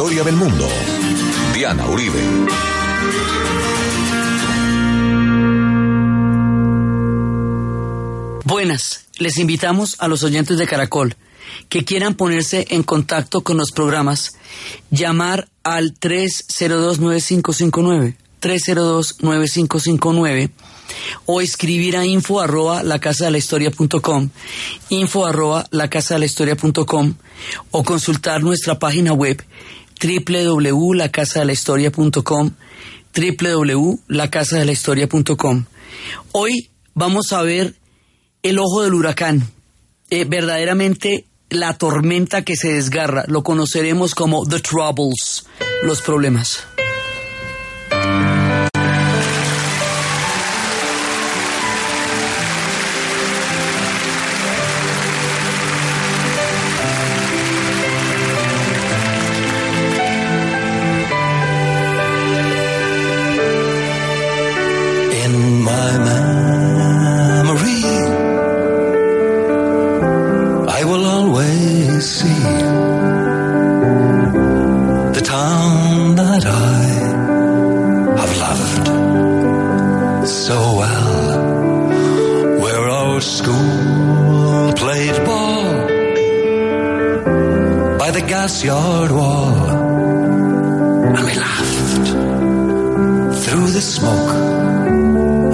historia del mundo. Diana Uribe. Buenas, les invitamos a los oyentes de Caracol que quieran ponerse en contacto con los programas, llamar al 302-9559, 302-9559, o escribir a info arroba la casa de la historia punto com, info arroba la casa de la historia punto com, o consultar nuestra página web www.lacasadelahistoria.com, www.lacasadelahistoria.com. Hoy vamos a ver el ojo del huracán, eh, verdaderamente la tormenta que se desgarra, lo conoceremos como The Troubles, los problemas. the smoke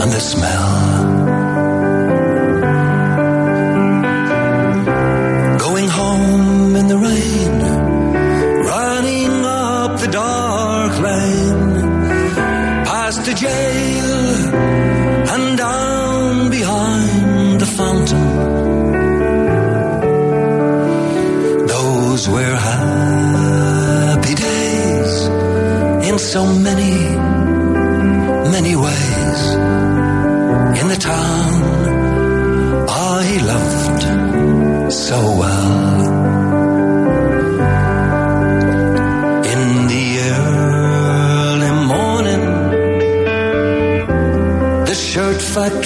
and the smell. Black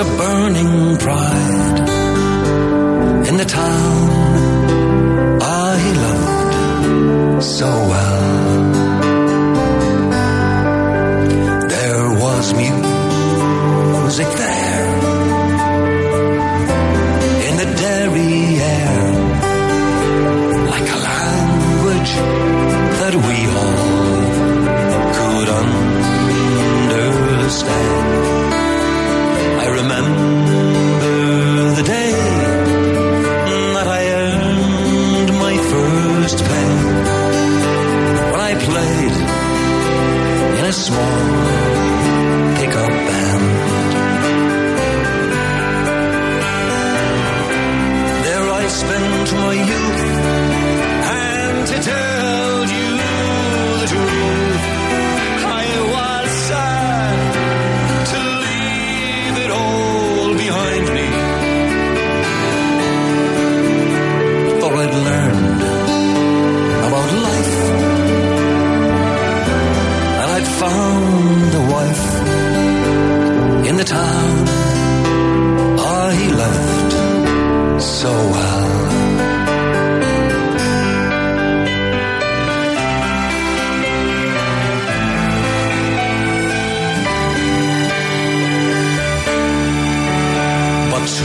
a burning pride in the town.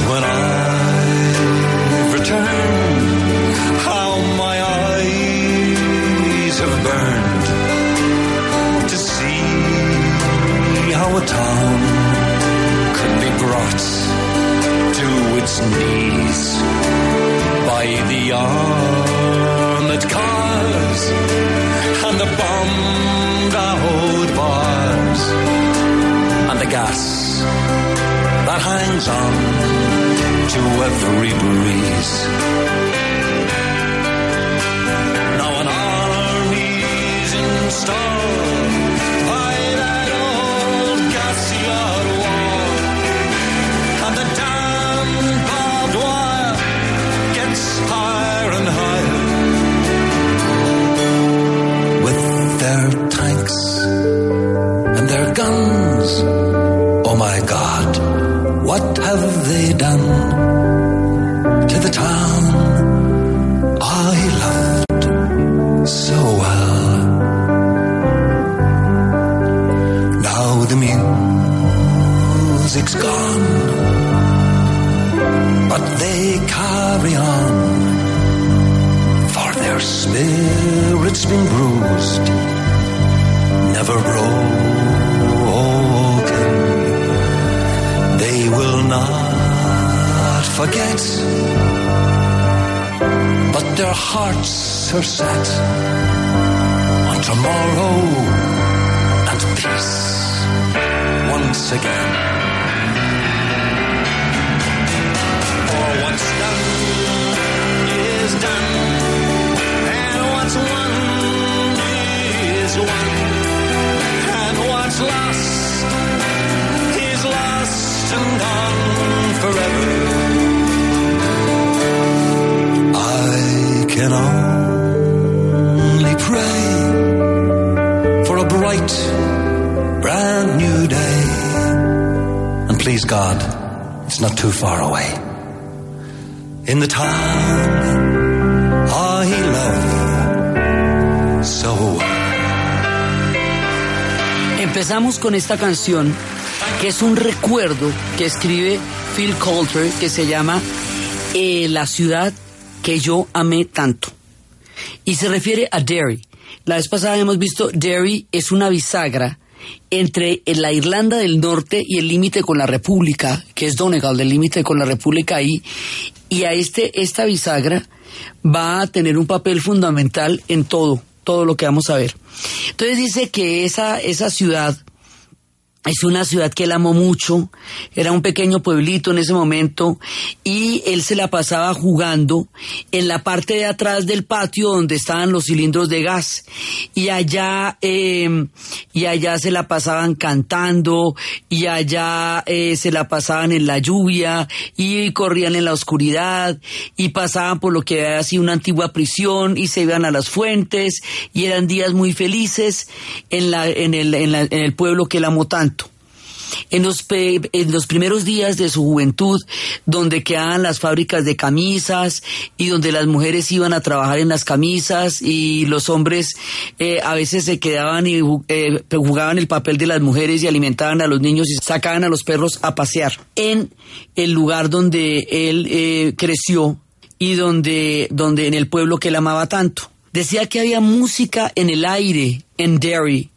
when I their hearts are set on tomorrow and peace once again. For what's done is done, and what's won is won, and what's lost is lost and gone forever. Can only pray for a bright, brand new day. And please God, it's not too far away. In the town I love so. Empezamos con esta canción que es un recuerdo que escribe Phil Coulter que se llama eh, La ciudad que yo amé tanto. Y se refiere a Derry. La vez pasada hemos visto Derry es una bisagra entre la Irlanda del Norte y el límite con la República, que es Donegal, del límite con la República ahí, y a este, esta bisagra va a tener un papel fundamental en todo, todo lo que vamos a ver. Entonces dice que esa, esa ciudad es una ciudad que él amó mucho, era un pequeño pueblito en ese momento y él se la pasaba jugando en la parte de atrás del patio donde estaban los cilindros de gas y allá eh, y allá se la pasaban cantando y allá eh, se la pasaban en la lluvia y corrían en la oscuridad y pasaban por lo que había sido una antigua prisión y se iban a las fuentes y eran días muy felices en la en el en el pueblo que él amó tanto en los, en los primeros días de su juventud, donde quedaban las fábricas de camisas y donde las mujeres iban a trabajar en las camisas y los hombres eh, a veces se quedaban y eh, jugaban el papel de las mujeres y alimentaban a los niños y sacaban a los perros a pasear en el lugar donde él eh, creció y donde, donde en el pueblo que él amaba tanto. Decía que había música en el aire en Derry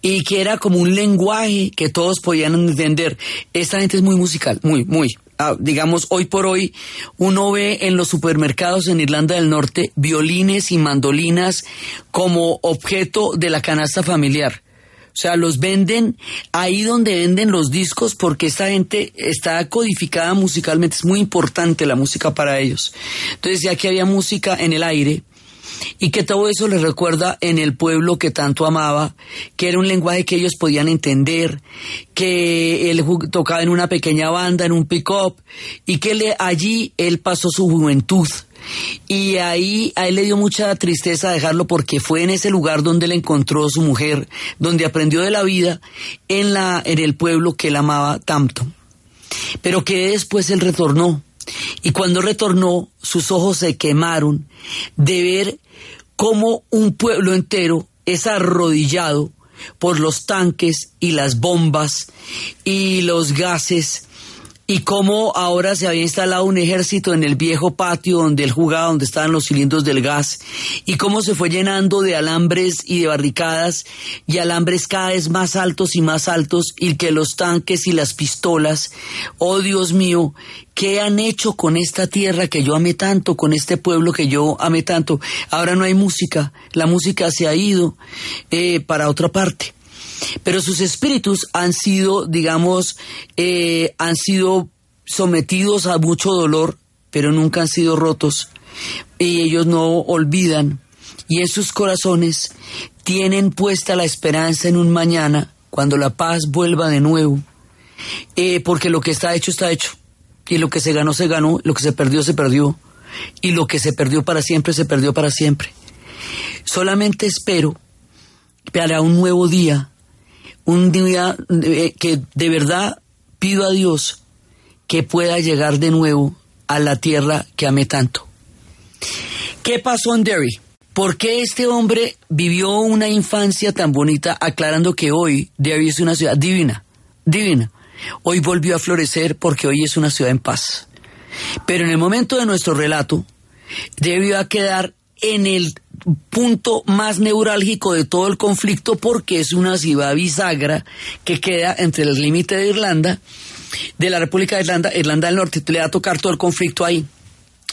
y que era como un lenguaje que todos podían entender. Esta gente es muy musical, muy, muy. Ah, digamos, hoy por hoy uno ve en los supermercados en Irlanda del Norte violines y mandolinas como objeto de la canasta familiar. O sea, los venden ahí donde venden los discos porque esta gente está codificada musicalmente. Es muy importante la música para ellos. Entonces, ya que había música en el aire, y que todo eso les recuerda en el pueblo que tanto amaba, que era un lenguaje que ellos podían entender, que él tocaba en una pequeña banda, en un pick-up, y que le- allí él pasó su juventud. Y ahí a él le dio mucha tristeza dejarlo porque fue en ese lugar donde él encontró su mujer, donde aprendió de la vida, en, la, en el pueblo que él amaba tanto. Pero que después él retornó. Y cuando retornó, sus ojos se quemaron de ver cómo un pueblo entero es arrodillado por los tanques y las bombas y los gases y cómo ahora se había instalado un ejército en el viejo patio donde él jugaba, donde estaban los cilindros del gas, y cómo se fue llenando de alambres y de barricadas y alambres cada vez más altos y más altos, y que los tanques y las pistolas, oh Dios mío, ¿qué han hecho con esta tierra que yo amé tanto, con este pueblo que yo amé tanto? Ahora no hay música, la música se ha ido eh, para otra parte pero sus espíritus han sido, digamos, eh, han sido sometidos a mucho dolor, pero nunca han sido rotos. Y ellos no olvidan. Y en sus corazones tienen puesta la esperanza en un mañana, cuando la paz vuelva de nuevo. Eh, porque lo que está hecho está hecho. Y lo que se ganó, se ganó. Lo que se perdió, se perdió. Y lo que se perdió para siempre, se perdió para siempre. Solamente espero para un nuevo día un día eh, que de verdad pido a Dios que pueda llegar de nuevo a la tierra que amé tanto. ¿Qué pasó en Derry? ¿Por qué este hombre vivió una infancia tan bonita aclarando que hoy Derry es una ciudad divina, divina? Hoy volvió a florecer porque hoy es una ciudad en paz. Pero en el momento de nuestro relato, a quedar en el punto más neurálgico de todo el conflicto porque es una ciudad bisagra que queda entre el límite de Irlanda, de la República de Irlanda, Irlanda del Norte, le va a tocar todo el conflicto ahí.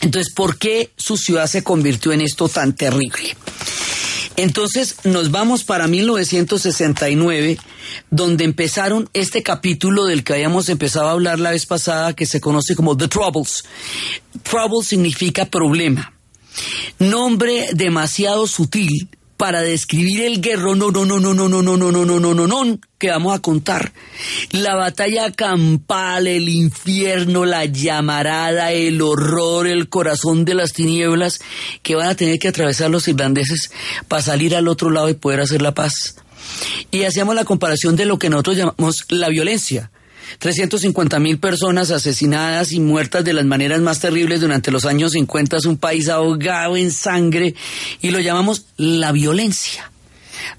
Entonces, ¿por qué su ciudad se convirtió en esto tan terrible? Entonces nos vamos para 1969, donde empezaron este capítulo del que habíamos empezado a hablar la vez pasada, que se conoce como The Troubles. Trouble significa problema. Nombre demasiado sutil para describir el guerro, no, no, no, no, no, no, no, no, no, no, no, no, no, que vamos a contar. La batalla campal, el infierno, la llamarada, el horror, el corazón de las tinieblas que van a tener que atravesar los irlandeses para salir al otro lado y poder hacer la paz. Y hacíamos la comparación de lo que nosotros llamamos la violencia 350 mil personas asesinadas y muertas de las maneras más terribles durante los años 50 es un país ahogado en sangre y lo llamamos la violencia.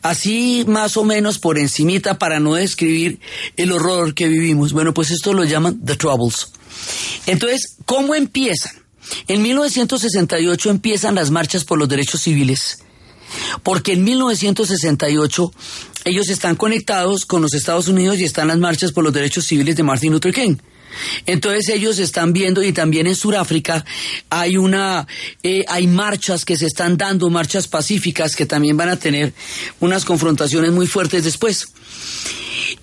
Así más o menos por encimita para no describir el horror que vivimos. Bueno, pues esto lo llaman The Troubles. Entonces, ¿cómo empiezan? En 1968 empiezan las marchas por los derechos civiles porque en 1968 ellos están conectados con los Estados Unidos y están las marchas por los derechos civiles de Martin Luther King. Entonces ellos están viendo y también en Sudáfrica hay una eh, hay marchas que se están dando, marchas pacíficas que también van a tener unas confrontaciones muy fuertes después.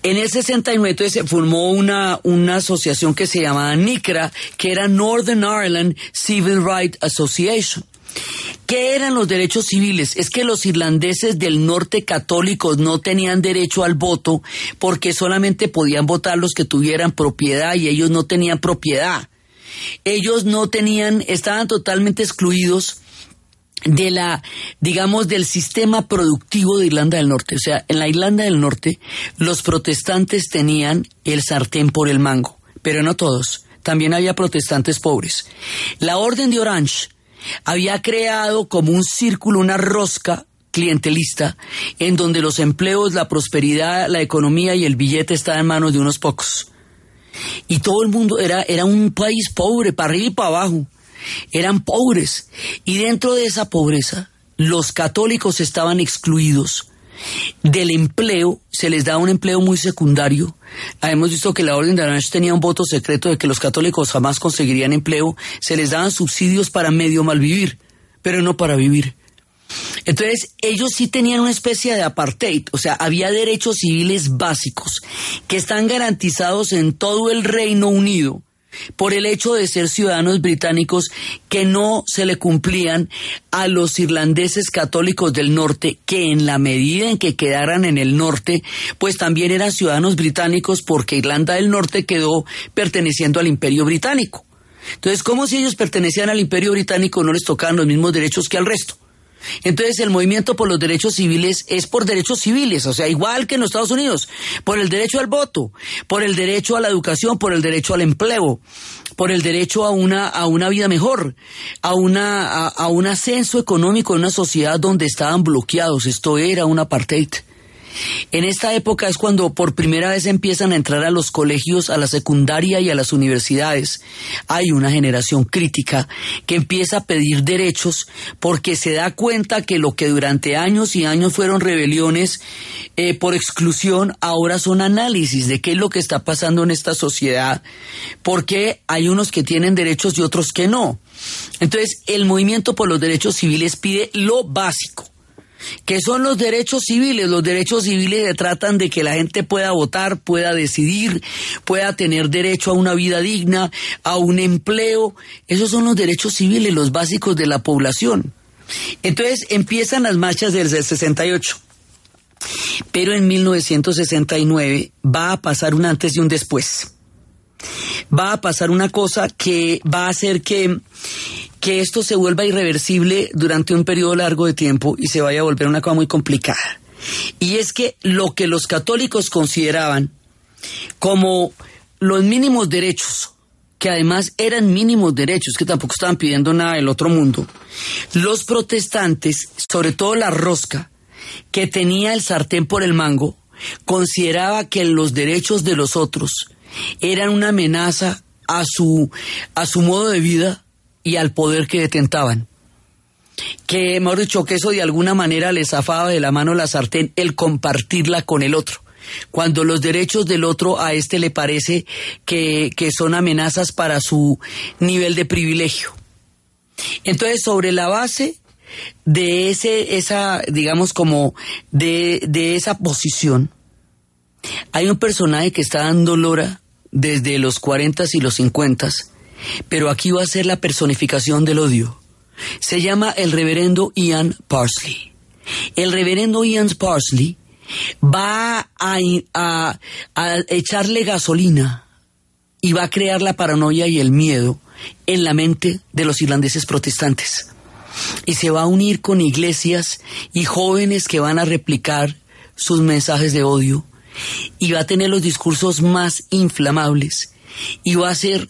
En el 69 se formó una, una asociación que se llamaba NICRA, que era Northern Ireland Civil Rights Association. ¿Qué eran los derechos civiles? Es que los irlandeses del norte católicos no tenían derecho al voto porque solamente podían votar los que tuvieran propiedad y ellos no tenían propiedad. Ellos no tenían, estaban totalmente excluidos de la, digamos, del sistema productivo de Irlanda del Norte. O sea, en la Irlanda del Norte los protestantes tenían el sartén por el mango, pero no todos. También había protestantes pobres. La Orden de Orange, había creado como un círculo, una rosca clientelista, en donde los empleos, la prosperidad, la economía y el billete estaban en manos de unos pocos. Y todo el mundo era, era un país pobre, para arriba y para abajo. Eran pobres. Y dentro de esa pobreza, los católicos estaban excluidos del empleo, se les da un empleo muy secundario. Hemos visto que la Orden de Orange tenía un voto secreto de que los católicos jamás conseguirían empleo, se les daban subsidios para medio malvivir, pero no para vivir. Entonces, ellos sí tenían una especie de apartheid, o sea, había derechos civiles básicos que están garantizados en todo el Reino Unido por el hecho de ser ciudadanos británicos que no se le cumplían a los irlandeses católicos del norte, que en la medida en que quedaran en el norte, pues también eran ciudadanos británicos porque Irlanda del Norte quedó perteneciendo al imperio británico. Entonces, como si ellos pertenecían al imperio británico no les tocaban los mismos derechos que al resto? Entonces el movimiento por los derechos civiles es por derechos civiles, o sea, igual que en los Estados Unidos, por el derecho al voto, por el derecho a la educación, por el derecho al empleo, por el derecho a una, a una vida mejor, a, una, a, un ascenso económico en una sociedad donde estaban bloqueados. Esto era un apartheid. En esta época es cuando por primera vez empiezan a entrar a los colegios, a la secundaria y a las universidades. Hay una generación crítica que empieza a pedir derechos porque se da cuenta que lo que durante años y años fueron rebeliones eh, por exclusión, ahora son análisis de qué es lo que está pasando en esta sociedad, porque hay unos que tienen derechos y otros que no. Entonces, el movimiento por los derechos civiles pide lo básico que son los derechos civiles. Los derechos civiles se tratan de que la gente pueda votar, pueda decidir, pueda tener derecho a una vida digna, a un empleo. Esos son los derechos civiles, los básicos de la población. Entonces empiezan las marchas del 68. Pero en 1969 va a pasar un antes y un después. Va a pasar una cosa que va a hacer que que esto se vuelva irreversible durante un periodo largo de tiempo y se vaya a volver una cosa muy complicada. Y es que lo que los católicos consideraban como los mínimos derechos, que además eran mínimos derechos, que tampoco estaban pidiendo nada del otro mundo, los protestantes, sobre todo la rosca, que tenía el sartén por el mango, consideraba que los derechos de los otros eran una amenaza a su, a su modo de vida y al poder que detentaban. Que, hemos dicho, que eso de alguna manera les zafaba de la mano la sartén el compartirla con el otro. Cuando los derechos del otro a este le parece que, que son amenazas para su nivel de privilegio. Entonces, sobre la base de ese, esa, digamos, como de, de esa posición, hay un personaje que está dando lora desde los 40 y los 50 pero aquí va a ser la personificación del odio. Se llama el reverendo Ian Parsley. El reverendo Ian Parsley va a, echarle gasolina y va a crear la paranoia y el miedo en la mente de los irlandeses protestantes. Y se va a unir con iglesias y jóvenes que van a replicar sus mensajes de odio y va a tener los discursos más inflamables y va a ser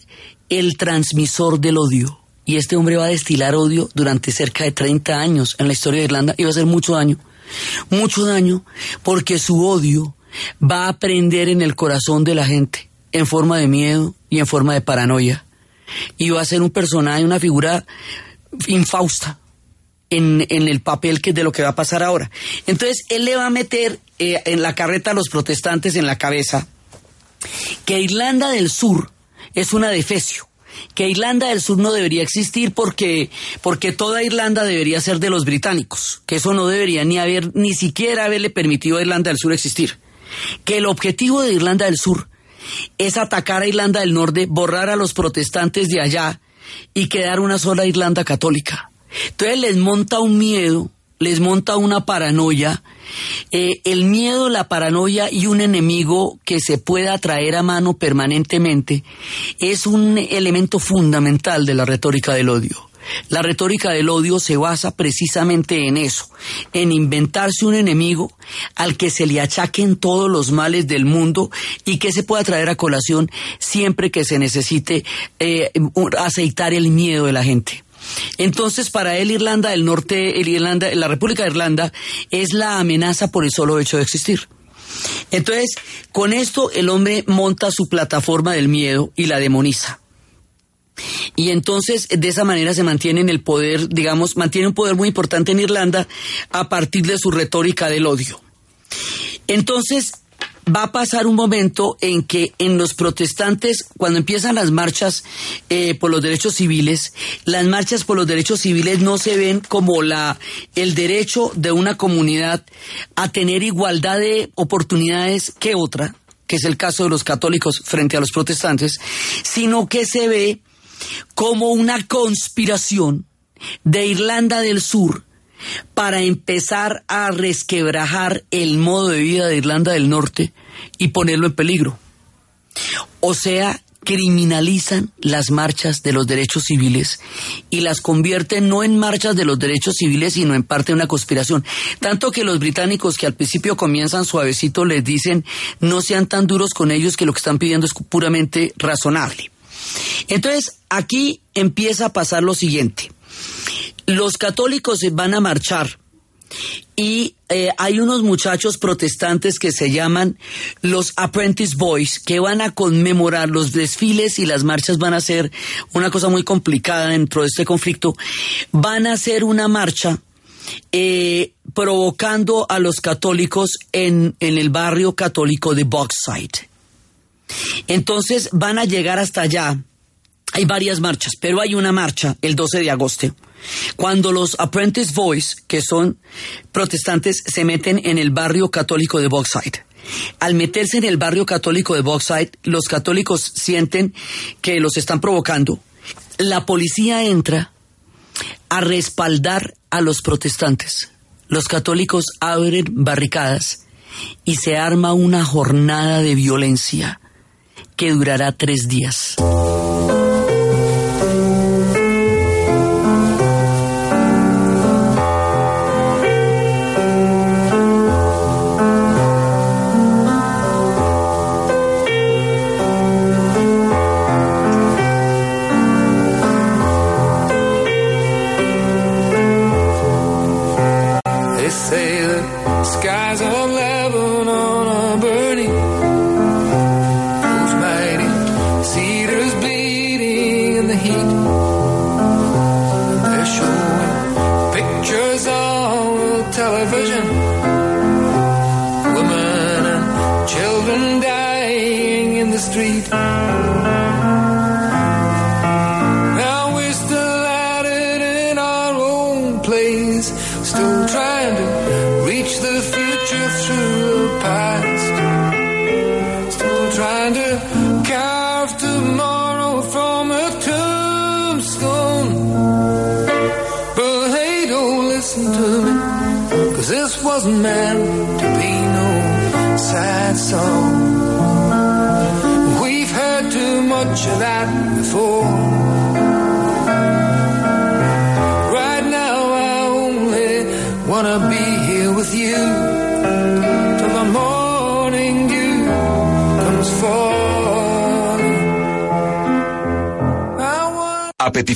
el transmisor del odio. Y este hombre va a destilar odio durante cerca de 30 años en la historia de Irlanda y va a hacer mucho daño. Mucho daño porque su odio va a prender en el corazón de la gente en forma de miedo y en forma de paranoia. Y va a ser un personaje, una figura infausta en, el papel que de lo que va a pasar ahora. Entonces, él le va a meter eh, en la carreta a los protestantes en la cabeza que Irlanda del Sur es una defecio que Irlanda del Sur no debería existir porque, porque toda Irlanda debería ser de los británicos, que eso no debería ni haber, ni siquiera haberle permitido a Irlanda del Sur existir. Que el objetivo de Irlanda del Sur es atacar a Irlanda del Norte, borrar a los protestantes de allá y quedar una sola Irlanda católica. Entonces les monta un miedo les monta una paranoia, eh, el miedo, la paranoia y un enemigo que se pueda traer a mano permanentemente es un elemento fundamental de la retórica del odio. La retórica del odio se basa precisamente en eso, en inventarse un enemigo al que se le achaquen todos los males del mundo y que se pueda traer a colación siempre que se necesite eh, aceitar el miedo de la gente. Entonces, para él, Irlanda del Norte, Irlanda, la República de Irlanda, es la amenaza por el solo hecho de existir. Entonces, con esto el hombre monta su plataforma del miedo y la demoniza. Y entonces, de esa manera se mantiene en el poder, digamos, mantiene un poder muy importante en Irlanda a partir de su retórica del odio. Entonces, va a pasar un momento en que en los protestantes, cuando empiezan las marchas eh, por los derechos civiles, las marchas por los derechos civiles no se ven como la el derecho de una comunidad a tener igualdad de oportunidades que otra, que es el caso de los católicos frente a los protestantes, sino que se ve como una conspiración de Irlanda del Sur para empezar a resquebrajar el modo de vida de Irlanda del Norte y ponerlo en peligro. O sea, criminalizan las marchas de los derechos civiles y las convierten no en marchas de los derechos civiles, sino en parte de una conspiración. Tanto que los británicos que al principio comienzan suavecito les dicen no sean tan duros con ellos que lo que están pidiendo es puramente razonable. Entonces, aquí empieza a pasar lo siguiente los católicos van a marchar y eh, hay unos muchachos protestantes que se llaman los Apprentice Boys que van a conmemorar los desfiles y las marchas van a ser una cosa muy complicada dentro de este conflicto. Van a hacer una marcha eh, provocando a los católicos en, en el barrio católico de Boxside. Entonces van a llegar hasta allá. Hay varias marchas, pero hay una marcha el 12 de agosto cuando los Apprentice Boys, que son protestantes, se meten en el barrio católico de Boxside. Al meterse en el barrio católico de Boxside, los católicos sienten que los están provocando. La policía entra a respaldar a los protestantes. Los católicos abren barricadas y se arma una jornada de violencia que durará tres días.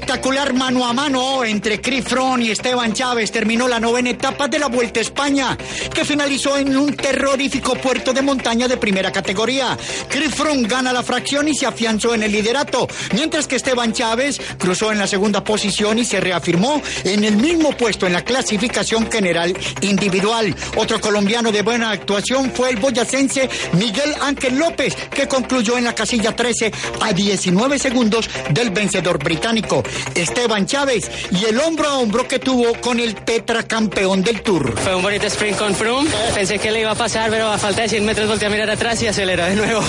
Espectacular mano a mano entre Chris Froome y Esteban Chávez terminó la novena etapa de la Vuelta a España, que finalizó en un terrorífico puerto de montaña de primera categoría. Chris Froome gana la fracción y se afianzó en el liderato, mientras que Esteban Chávez cruzó en la segunda posición y se reafirmó en el mismo puesto en la clasificación general individual. Otro colombiano de buena actuación fue el boyacense Miguel Ángel López, que concluyó en la casilla 13 a 19 segundos del vencedor británico. Esteban Chávez y el hombro a hombro que tuvo con el tetracampeón del Tour. Fue un bonito sprint con Froome. Pensé que le iba a pasar, pero a falta de 100 metros volteé a mirar atrás y aceleró de nuevo.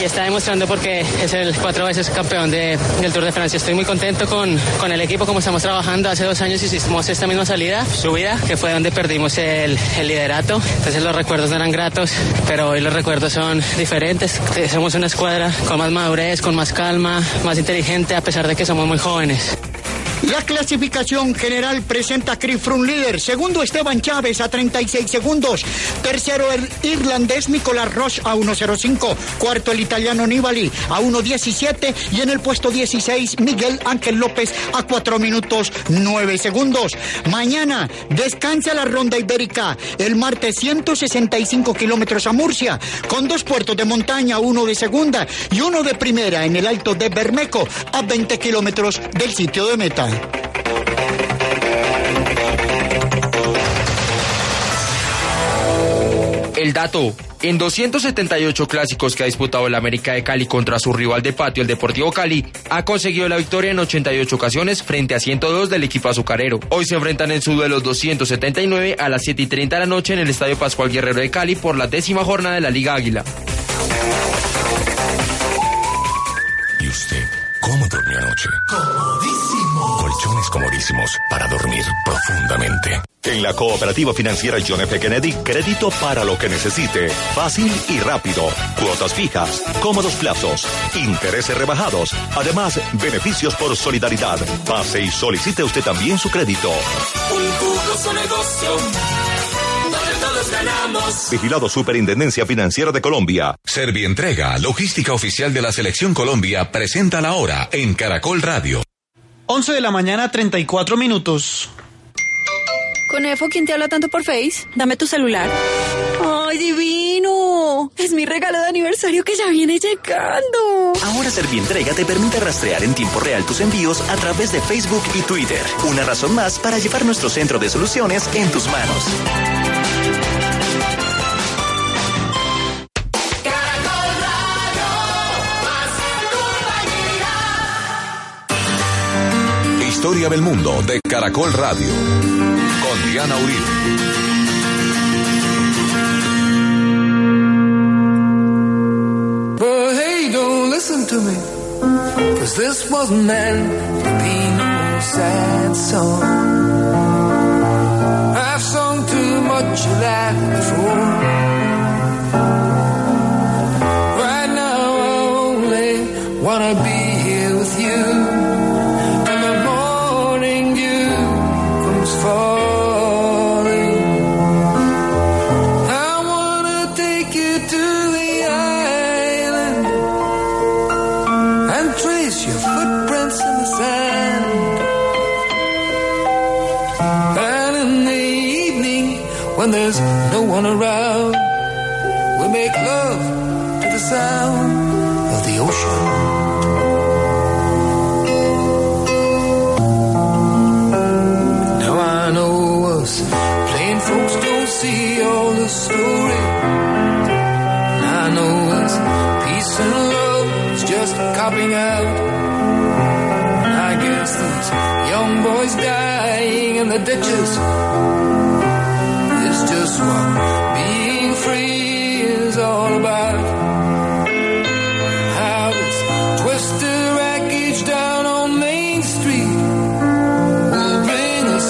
Y está demostrando porque es el cuatro veces campeón del Tour de Francia. Estoy muy contento con, con el equipo, como estamos trabajando. Hace dos años hicimos esta misma salida, subida, que fue donde perdimos el, el liderato. Entonces los recuerdos no eran gratos, pero hoy los recuerdos son diferentes. Somos una escuadra con más madurez, con más calma, más inteligente, a pesar de que somos muy jóvenes jóvenes. La clasificación general presenta a Chris Froome líder, segundo Esteban Chávez a 36 segundos, tercero el irlandés Nicolás Roche a 1.05, cuarto el italiano Nibali a 1.17 y en el puesto 16 Miguel Ángel López a 4 minutos 9 segundos. Mañana descansa la ronda ibérica, el martes 165 kilómetros a Murcia, con dos puertos de montaña, uno de segunda y uno de primera en el alto de Bermeco, a 20 kilómetros del sitio de meta. El dato En 278 clásicos que ha disputado el América de Cali contra su rival de patio, el Deportivo Cali, ha conseguido la victoria en 88 ocasiones frente a 102 del equipo azucarero. Hoy se enfrentan en su duelo 279 a las 7 y 30 de la noche en el Estadio Pascual Guerrero de Cali por la décima jornada de la Liga Águila. ¿Y usted cómo durmió anoche? Comodísimo. Colchones comodísimos para dormir profundamente. En la cooperativa financiera John F. Kennedy, crédito para lo que necesite. Fácil y rápido. Cuotas fijas, cómodos plazos, intereses rebajados. Además, beneficios por solidaridad. Pase y solicite usted también su crédito. Un jugoso negocio. Todos ganamos. Vigilado Superintendencia Financiera de Colombia. Servientrega, logística oficial de la Selección Colombia, presenta la hora en Caracol Radio. 11 de la mañana, 34 minutos. Conejo, ¿quién te habla tanto por Face? Dame tu celular. ¡Ay, divino! Es mi regalo de aniversario que ya viene llegando. Ahora Servientrega te permite rastrear en tiempo real tus envíos a través de Facebook y Twitter. Una razón más para llevar nuestro centro de soluciones en tus manos. Historia del mundo de Caracol Radio. Con Diana Uribe. I've sung too much of that before. Now, only wanna be one around, we make love to the sound of the ocean. Now I know us plain folks don't see all the story. And I know us peace and love is just copping out. And I guess these young boys dying in the ditches just what being free is all about. How this twisted wreckage down on Main Street will bring us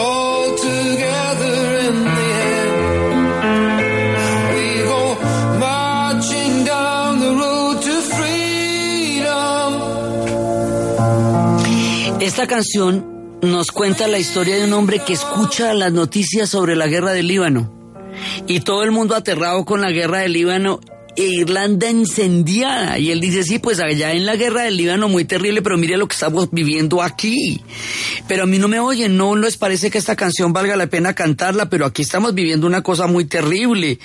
all together in the end. We go marching down the road to freedom. Esta canción nos cuenta la historia de un hombre que escucha las noticias sobre la guerra del Líbano. Y todo el mundo aterrado con la guerra del Líbano Irlanda incendiada. Y él dice, sí, pues allá en la guerra del Líbano muy terrible, pero mire lo que estamos viviendo aquí. Pero a mí no me oyen, no les parece que esta canción valga la pena cantarla, pero aquí estamos viviendo una cosa muy terrible.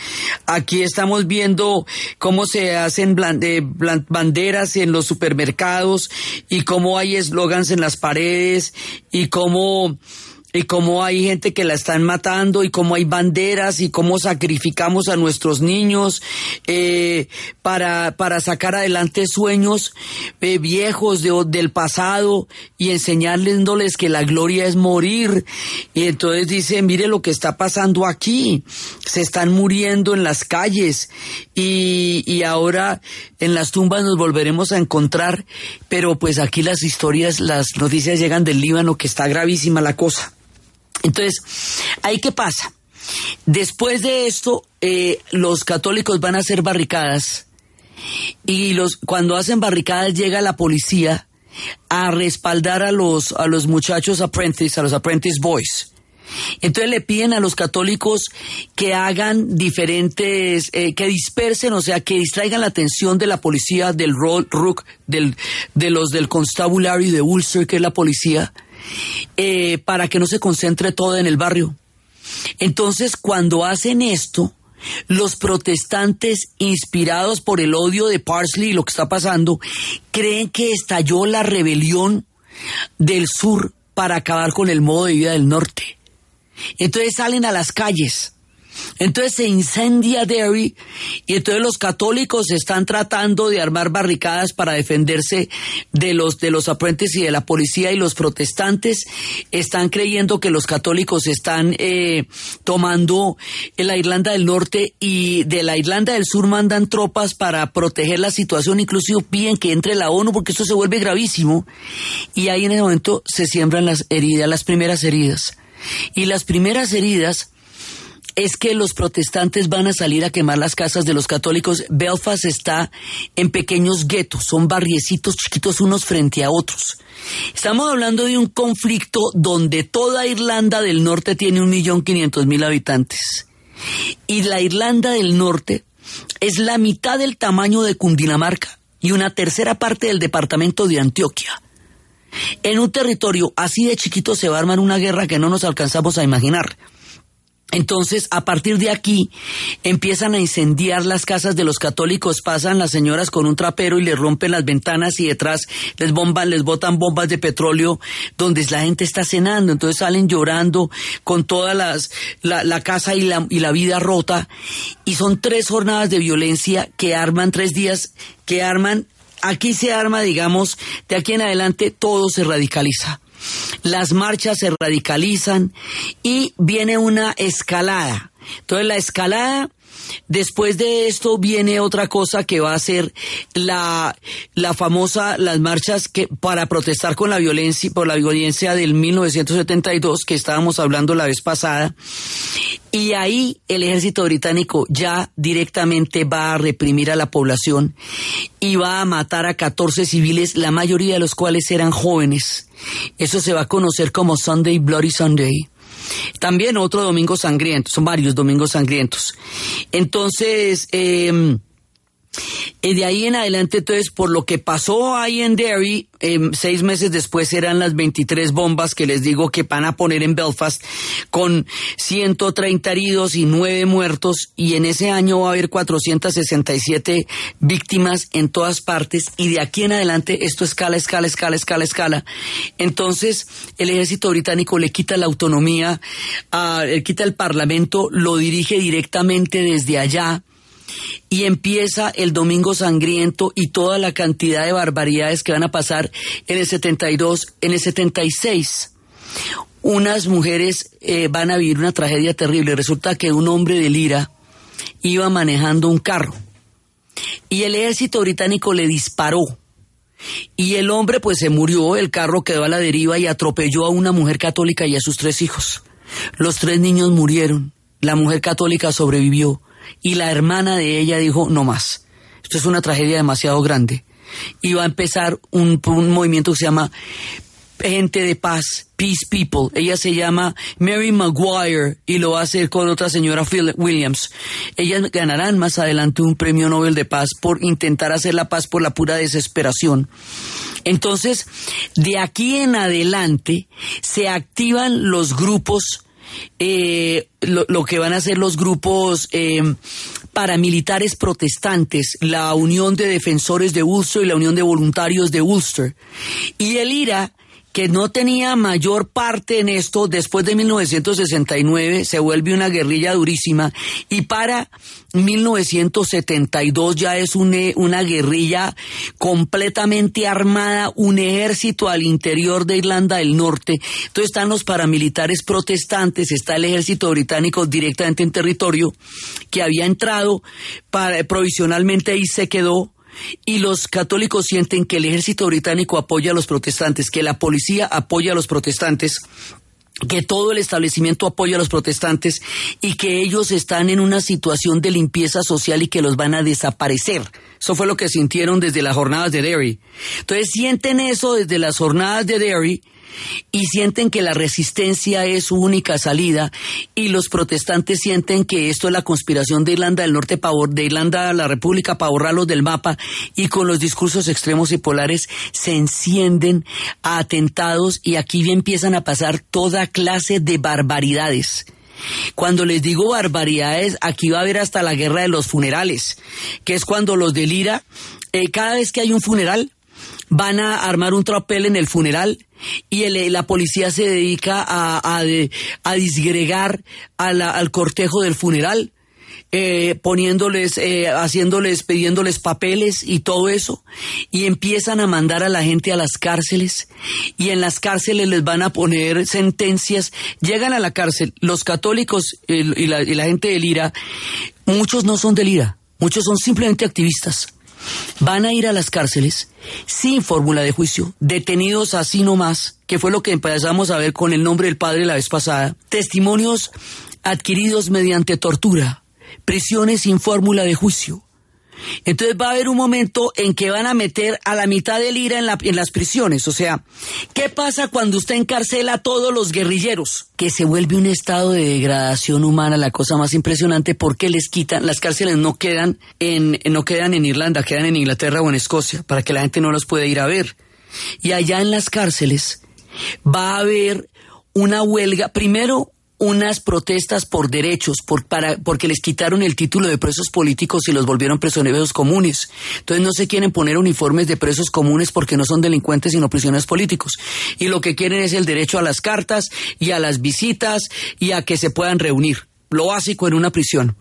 Aquí estamos viendo cómo se hacen eh, banderas en los supermercados y cómo hay eslogans en las paredes y cómo y cómo hay gente que la están matando y cómo hay banderas y cómo sacrificamos a nuestros niños eh, para, para sacar adelante sueños eh, viejos de- del pasado y enseñándoles que la gloria es morir. Y entonces dice, mire lo que está pasando aquí, se están muriendo en las calles y, y ahora en las tumbas nos volveremos a encontrar, pero pues aquí las historias, las noticias llegan del Líbano que está gravísima la cosa. Entonces, ¿ahí qué pasa? Después de esto, eh, los católicos van a hacer barricadas y los cuando hacen barricadas llega la policía a respaldar a los a los muchachos apprentice, a los apprentice boys. Entonces le piden a los católicos que hagan diferentes, eh, que dispersen, o sea, que distraigan la atención de la policía, del Rook, del, de los del constabulario de Ulster, que es la policía, eh, para que no se concentre todo en el barrio. Entonces, cuando hacen esto, los protestantes, inspirados por el odio de Parsley y lo que está pasando, creen que estalló la rebelión del sur para acabar con el modo de vida del norte. Entonces salen a las calles Entonces se incendia Derry y entonces los católicos están tratando de armar barricadas para defenderse de los de los aprendices y de la policía y los protestantes están creyendo que los católicos están eh, tomando la Irlanda del Norte y de la Irlanda del Sur mandan tropas para proteger la situación, inclusive piden que entre la ONU porque esto se vuelve gravísimo y ahí en ese momento se siembran las heridas, las primeras heridas. Y las primeras heridas es que los protestantes van a salir a quemar las casas de los católicos. Belfast está en pequeños guetos, son barriecitos chiquitos unos frente a otros. Estamos hablando de un conflicto donde toda Irlanda del Norte tiene un millón quinientos mil habitantes. Y la Irlanda del Norte es la mitad del tamaño de Cundinamarca y una tercera parte del departamento de Antioquia. En un territorio así de chiquito se va a armar una guerra que no nos alcanzamos a imaginar. Entonces, a partir de aquí, empiezan a incendiar las casas de los católicos, pasan las señoras con un trapero y les rompen las ventanas y detrás les bomban, les botan bombas de petróleo donde la gente está cenando. Entonces salen llorando con toda la, la casa y la, y la vida rota. Y son tres jornadas de violencia que arman, tres días que arman, aquí se arma, digamos, de aquí en adelante todo se radicaliza las marchas se radicalizan y viene una escalada. Entonces la escalada Después de esto viene otra cosa que va a ser la, la famosa, las marchas que, para protestar con la violencia, por la violencia del 1972 que estábamos hablando la vez pasada. Y ahí el ejército británico ya directamente va a reprimir a la población y va a matar a 14 civiles, la mayoría de los cuales eran jóvenes. Eso se va a conocer como Sunday Bloody Sunday. También otro domingo sangriento, son varios domingos sangrientos. Entonces, eh, y de ahí en adelante, entonces, por lo que pasó ahí en Derry, em, seis meses después eran las 23 bombas que les digo que van a poner en Belfast, con 130 heridos y 9 muertos, y en ese año va a haber 467 víctimas en todas partes, y de aquí en adelante esto escala, escala, escala, escala, escala. Entonces, el ejército británico le quita la autonomía, a, le quita el parlamento, lo dirige directamente desde allá, y empieza el Domingo Sangriento y toda la cantidad de barbaridades que van a pasar en el 72, en el 76. Unas mujeres eh, van a vivir una tragedia terrible. Resulta que un hombre de Lira iba manejando un carro y el ejército británico le disparó. Y el hombre pues se murió, el carro quedó a la deriva y atropelló a una mujer católica y a sus tres hijos. Los tres niños murieron, la mujer católica sobrevivió y la hermana de ella dijo, no más, esto es una tragedia demasiado grande. Y va a empezar un, movimiento que se llama Gente de Paz, Peace People. Ella se llama Mary Maguire y lo va a hacer con otra señora Phil Williams. Ellas ganarán más adelante un premio Nobel de Paz por intentar hacer la paz por la pura desesperación. Entonces, de aquí en adelante se activan los grupos eh, lo, que van a ser los grupos eh, paramilitares protestantes, la Unión de Defensores de Ulster y la Unión de Voluntarios de Ulster. Y el IRA que no tenía mayor parte en esto, después de 1969 se vuelve una guerrilla durísima y para 1972 ya es una guerrilla completamente armada, un ejército al interior de Irlanda del Norte. Entonces están los paramilitares protestantes, está el ejército británico directamente en territorio que había entrado para, provisionalmente y se quedó y los católicos sienten que el ejército británico apoya a los protestantes, que la policía apoya a los protestantes que todo el establecimiento apoya a los protestantes y que ellos están en una situación de limpieza social y que los van a desaparecer. Eso fue lo que sintieron desde las jornadas de Derry. Entonces sienten eso desde las jornadas de Derry y sienten que la resistencia es su única salida y los protestantes sienten que esto es la conspiración de Irlanda del Norte, de Irlanda la República para borrarlos del mapa y con los discursos extremos y polares se encienden a atentados y aquí empiezan a pasar toda clase de barbaridades. Cuando les digo barbaridades, aquí va a haber hasta la guerra de los funerales, que es cuando los delira, eh, cada vez que hay un funeral, van a armar un tropel en el funeral y el- la policía se dedica a, a disgregar al cortejo del funeral, eh, poniéndoles, eh, haciéndoles, pidiéndoles papeles y todo eso, y empiezan a mandar a la gente a las cárceles, y en las cárceles les van a poner sentencias, llegan a la cárcel, los católicos eh, y la, y la gente del IRA, muchos no son del IRA, muchos son simplemente activistas van a ir a las cárceles sin fórmula de juicio, detenidos así nomás, que fue lo que empezamos a ver con el nombre del padre la vez pasada, testimonios adquiridos mediante tortura, prisiones sin fórmula de juicio. Entonces va a haber un momento en que van a meter a la mitad del IRA en, la- en las prisiones. O sea, ¿qué pasa cuando usted encarcela a todos los guerrilleros? Que se vuelve un estado de degradación humana, la cosa más impresionante, porque les quitan, las cárceles no quedan en, no quedan en Irlanda, quedan en Inglaterra o en Escocia, para que la gente no los pueda ir a ver. Y allá en las cárceles va a haber una huelga, primero unas protestas por derechos, por, para, porque les quitaron el título de presos políticos y los volvieron prisioneros comunes. Entonces no se quieren poner uniformes de presos comunes porque no son delincuentes sino prisioneros políticos. Y lo que quieren es el derecho a las cartas y a las visitas y a que se puedan reunir. Lo básico en una prisión.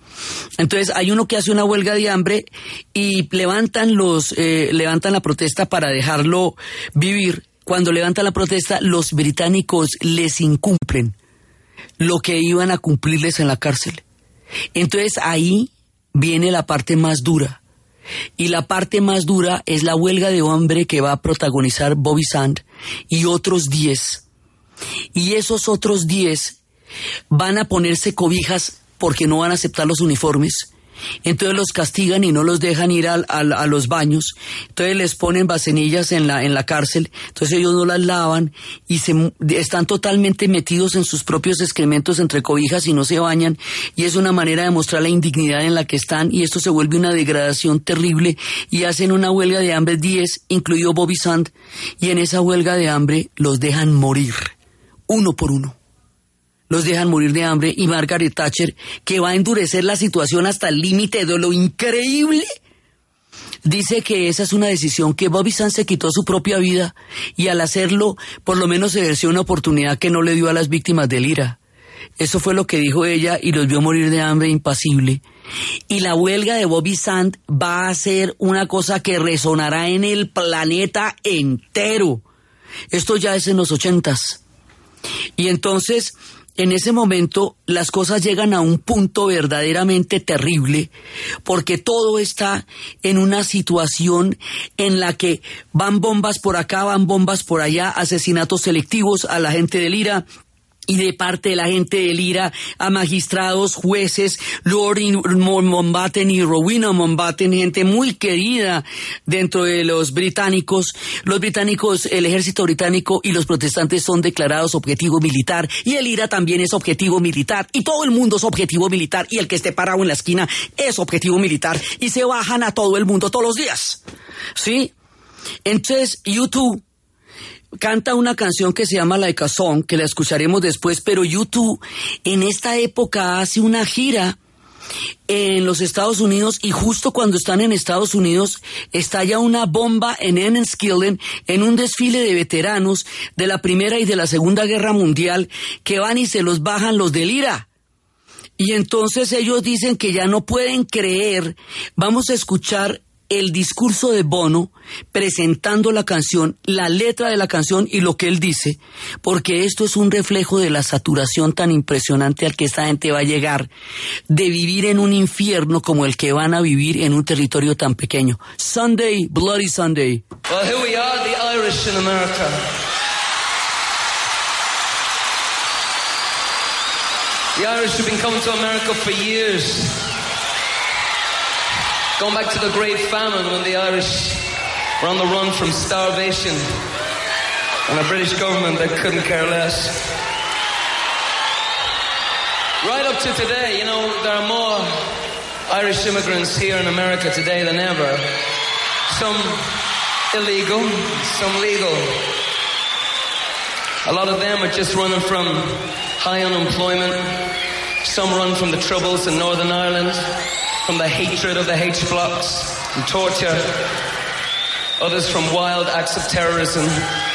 Entonces hay uno que hace una huelga de hambre y levantan los eh, levantan la protesta para dejarlo vivir. Cuando levantan la protesta, los británicos les incumplen lo que iban a cumplirles en la cárcel. Entonces ahí viene la parte más dura. Y la parte más dura es la huelga de hambre que va a protagonizar Bobby Sand y otros 10. Y esos otros 10 van a ponerse cobijas porque no van a aceptar los uniformes. Entonces los castigan y no los dejan ir al- a, los baños. Entonces les ponen bacenillas en la, en la cárcel. Entonces ellos no las lavan y se, están totalmente metidos en sus propios excrementos entre cobijas y no se bañan. Y es una manera de mostrar la indignidad en la que están. Y esto se vuelve una degradación terrible. Y hacen una huelga de hambre 10, incluido Bobby Sand. Y en esa huelga de hambre los dejan morir. Uno por uno los dejan morir de hambre y Margaret Thatcher, que va a endurecer la situación hasta el límite de lo increíble, dice que esa es una decisión que Bobby Sands se quitó su propia vida y al hacerlo por lo menos ejerció una oportunidad que no le dio a las víctimas del IRA. Eso fue lo que dijo ella y los vio morir de hambre impasible. Y la huelga de Bobby Sand va a ser una cosa que resonará en el planeta entero. Esto ya es en los ochentas. Y entonces, en ese momento, las cosas llegan a un punto verdaderamente terrible, porque todo está en una situación en la que van bombas por acá, van bombas por allá, asesinatos selectivos a la gente del IRA, y de parte de la gente del IRA a magistrados, jueces, Lord Mombaten y Rowena Mombaten, gente muy querida dentro de los británicos. Los británicos, el ejército británico y los protestantes son declarados objetivo militar y el IRA también es objetivo militar y todo el mundo es objetivo militar y el que esté parado en la esquina es objetivo militar y se bajan a todo el mundo todos los días. ¿Sí? Entonces, YouTube canta una canción que se llama Like a que la escucharemos después, pero YouTube en esta época hace una gira en los Estados Unidos y justo cuando están en Estados Unidos estalla una bomba en Enniskillen en un desfile de veteranos de la Primera y de la Segunda Guerra Mundial que van y se los bajan los del IRA. Y entonces ellos dicen que ya no pueden creer. Vamos a escuchar el discurso de Bono presentando la canción, la letra de la canción y lo que él dice, porque esto es un reflejo de la saturación tan impresionante al que esta gente va a llegar, de vivir en un infierno como el que van a vivir en un territorio tan pequeño. Sunday, Bloody Sunday. Well, here we are, the Irish in America. The Irish have been coming to America for years. Going back to the Great Famine when the Irish were on the run from starvation and a British government that couldn't care less. Right up to today, you know, there are more Irish immigrants here in America today than ever. Some illegal, some legal. A lot of them are just running from high unemployment. Some run from the troubles in Northern Ireland, from the hatred of the H blocks and torture. Others from wild acts of terrorism,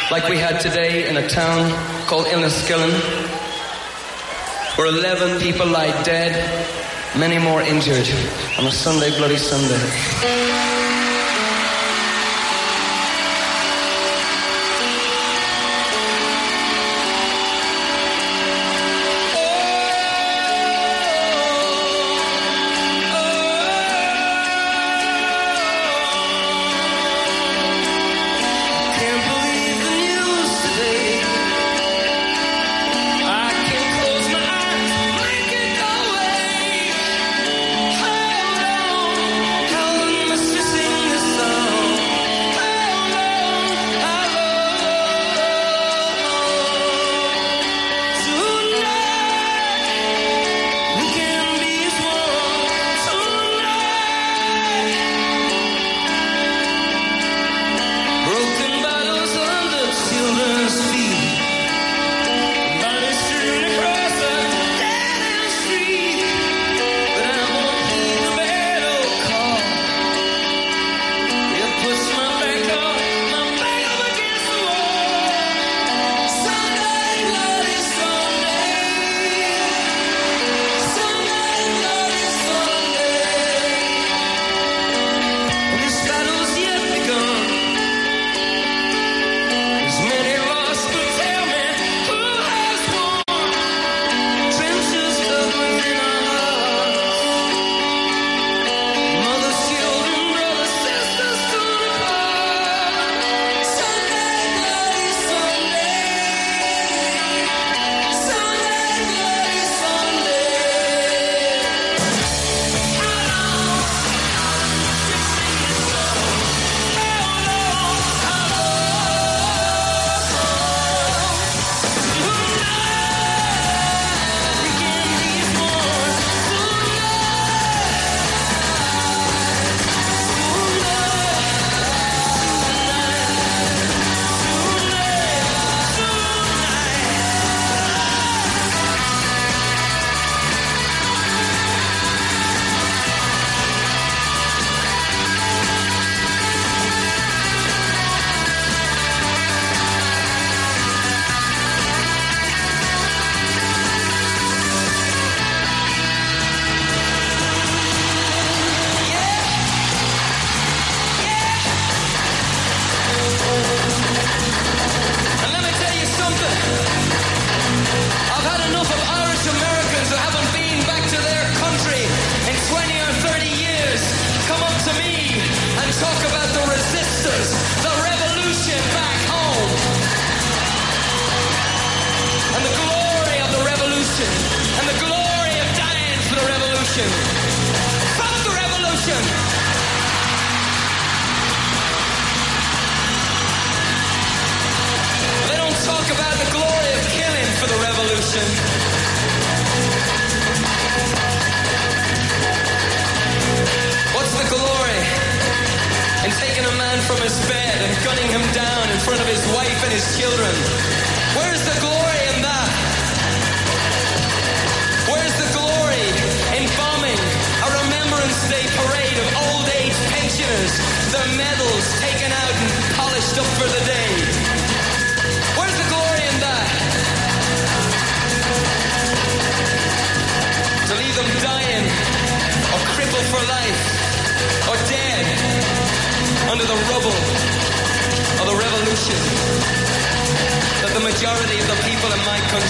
like we had today in a town called Inniskillen, where 11 people lie dead, many more injured on a Sunday, bloody Sunday.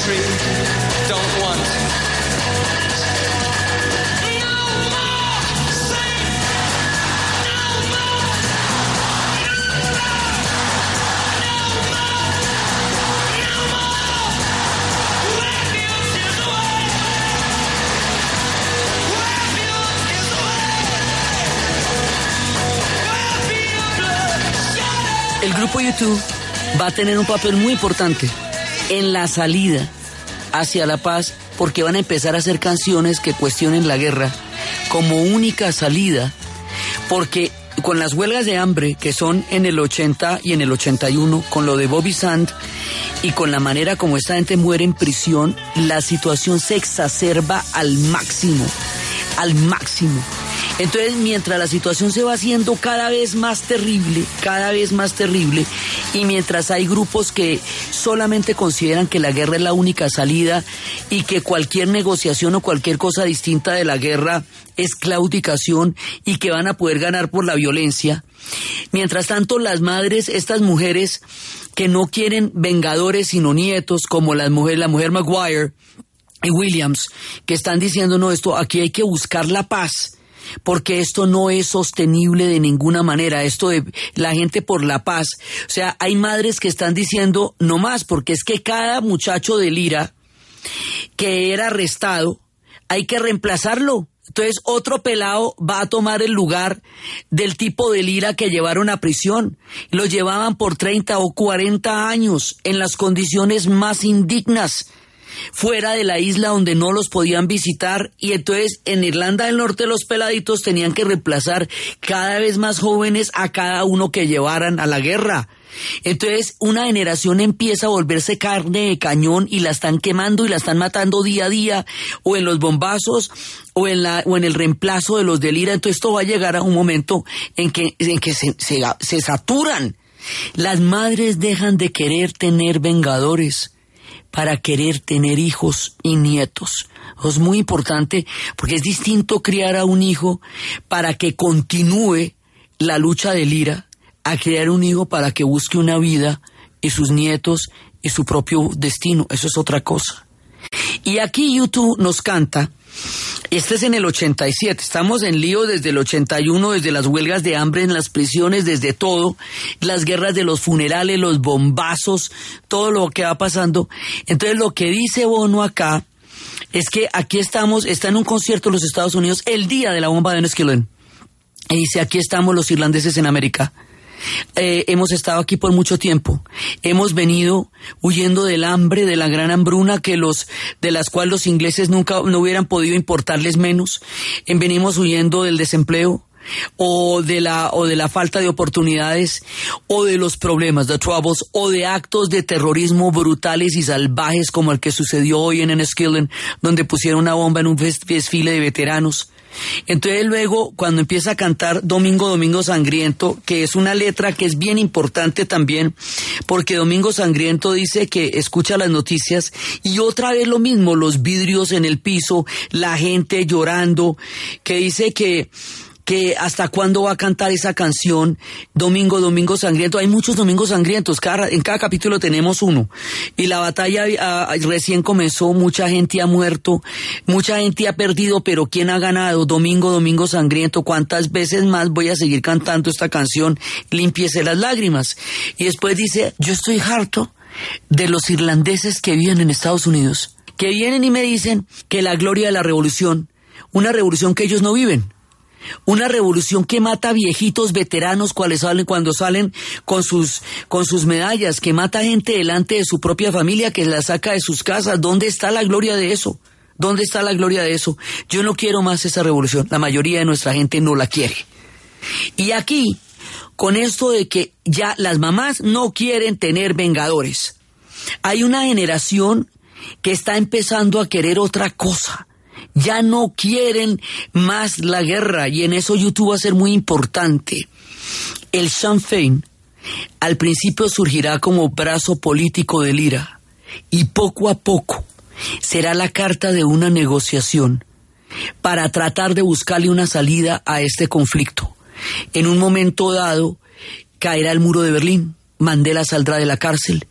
Don't want. El grupo YouTube va a tener un papel muy importante en la salida hacia la paz porque van a empezar a hacer canciones que cuestionen la guerra como única salida porque con las huelgas de hambre que son en el 80 y en el 81 con lo de Bobby Sand y con la manera como esta gente muere en prisión la situación se exacerba al máximo al máximo Entonces, mientras la situación se va haciendo cada vez más terrible, cada vez más terrible, y mientras hay grupos que solamente consideran que la guerra es la única salida y que cualquier negociación o cualquier cosa distinta de la guerra es claudicación y que van a poder ganar por la violencia, mientras tanto las madres, estas mujeres que no quieren vengadores sino nietos, como la mujer, la mujer Maguire, y Williams, que están diciendo, no, esto, aquí hay que buscar la paz, porque esto no es sostenible de ninguna manera, esto de la gente por la paz. O sea, hay madres que están diciendo, no más, porque es que cada muchacho de Lira que era arrestado, hay que reemplazarlo. Entonces otro pelado va a tomar el lugar del tipo de lira que llevaron a prisión. Lo llevaban por 30 o 40 años en las condiciones más indignas fuera de la isla donde no los podían visitar y entonces en Irlanda del Norte los peladitos tenían que reemplazar cada vez más jóvenes a cada uno que llevaran a la guerra. Entonces una generación empieza a volverse carne de cañón y la están quemando y la están matando día a día o en los bombazos o en, la, o en el reemplazo de los del IRA. Entonces esto va a llegar a un momento en que, en que se, se, se saturan. Las madres dejan de querer tener vengadores para querer tener hijos y nietos. Es muy importante porque es distinto criar a un hijo para que continúe la lucha del IRA a crear un hijo para que busque una vida y sus nietos y su propio destino. Eso es otra cosa. Y aquí YouTube nos canta, este es en el 87, estamos en lío desde el 81, desde las huelgas de hambre en las prisiones, desde todo, las guerras de los funerales, los bombazos, todo lo que va pasando. Entonces lo que dice Bono acá es que aquí estamos, está en un concierto en los Estados Unidos el día de la bomba de Enniskillen. Y dice, aquí estamos los irlandeses en América eh, hemos estado aquí por mucho tiempo. Hemos venido huyendo del hambre, de la gran hambruna que los, de las cuales los ingleses nunca no hubieran podido importarles menos. Eh, venimos huyendo del desempleo o de la o de la falta de oportunidades o de los problemas, de troubles o de actos de terrorismo brutales y salvajes como el que sucedió hoy en Enniskillen, donde pusieron una bomba en un desfile de veteranos. Entonces luego, cuando empieza a cantar Domingo, Domingo Sangriento, que es una letra que es bien importante también, porque Domingo Sangriento dice que escucha las noticias y otra vez lo mismo, los vidrios en el piso, la gente llorando, que dice que que hasta cuándo va a cantar esa canción Domingo, Domingo Sangriento. Hay muchos Domingos Sangrientos, cada, en cada capítulo tenemos uno. Y la batalla ah, recién comenzó, mucha gente ha muerto, mucha gente ha perdido, pero ¿quién ha ganado? Domingo, Domingo Sangriento. ¿Cuántas veces más voy a seguir cantando esta canción? Limpiese las lágrimas. Y después dice, yo estoy harto de los irlandeses que viven en Estados Unidos, que vienen y me dicen que la gloria de la revolución, una revolución que ellos no viven, una revolución que mata viejitos veteranos cuales salen cuando salen con sus con sus medallas, que mata gente delante de su propia familia, que la saca de sus casas. ¿Dónde está la gloria de eso? ¿Dónde está la gloria de eso? Yo no quiero más esa revolución. La mayoría de nuestra gente no la quiere. Y aquí, con esto de que ya las mamás no quieren tener vengadores, hay una generación que está empezando a querer otra cosa ya no quieren más la guerra y en eso YouTube va a ser muy importante. El Sinn Féin al principio surgirá como brazo político del IRA y poco a poco será la carta de una negociación para tratar de buscarle una salida a este conflicto. En un momento dado caerá el muro de Berlín, Mandela saldrá de la cárcel,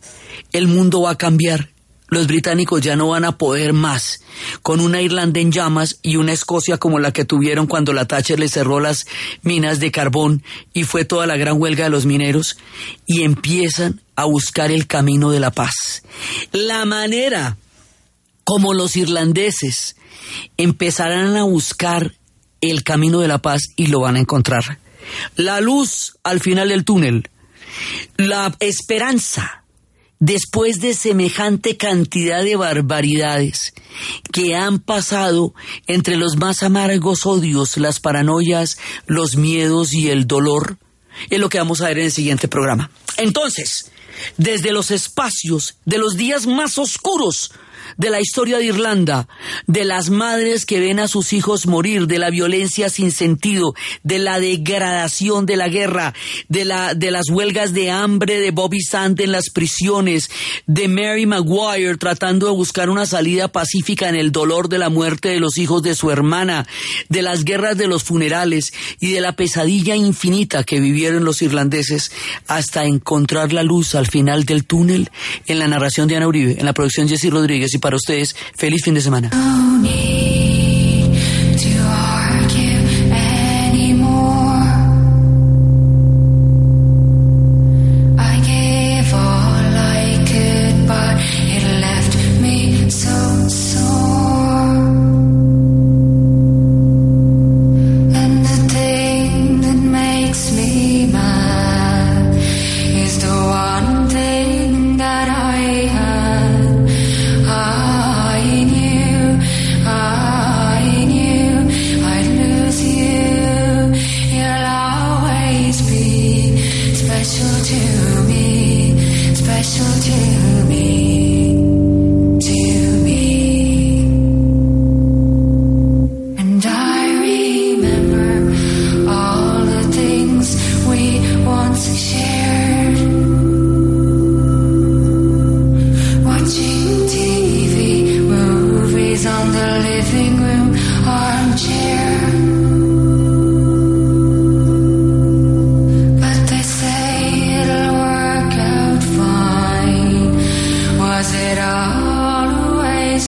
el mundo va a cambiar los británicos ya no van a poder más con una Irlanda en llamas y una Escocia como la que tuvieron cuando la Thatcher les cerró las minas de carbón y fue toda la gran huelga de los mineros y empiezan a buscar el camino de la paz. La manera como los irlandeses empezarán a buscar el camino de la paz y lo van a encontrar. La luz al final del túnel, la esperanza después de semejante cantidad de barbaridades que han pasado entre los más amargos odios, las paranoias, los miedos y el dolor, es lo que vamos a ver en el siguiente programa. Entonces, desde los espacios de los días más oscuros de la historia de Irlanda, de las madres que ven a sus hijos morir, de la violencia sin sentido, de la degradación de la guerra, de, la, de las huelgas de hambre de Bobby Sand en las prisiones, de Mary Maguire tratando de buscar una salida pacífica en el dolor de la muerte de los hijos de su hermana, de las guerras de los funerales y de la pesadilla infinita que vivieron los irlandeses hasta encontrar la luz al final del túnel en la narración de Ana Uribe, en la producción Jessy Rodríguez y para ustedes, feliz fin de semana.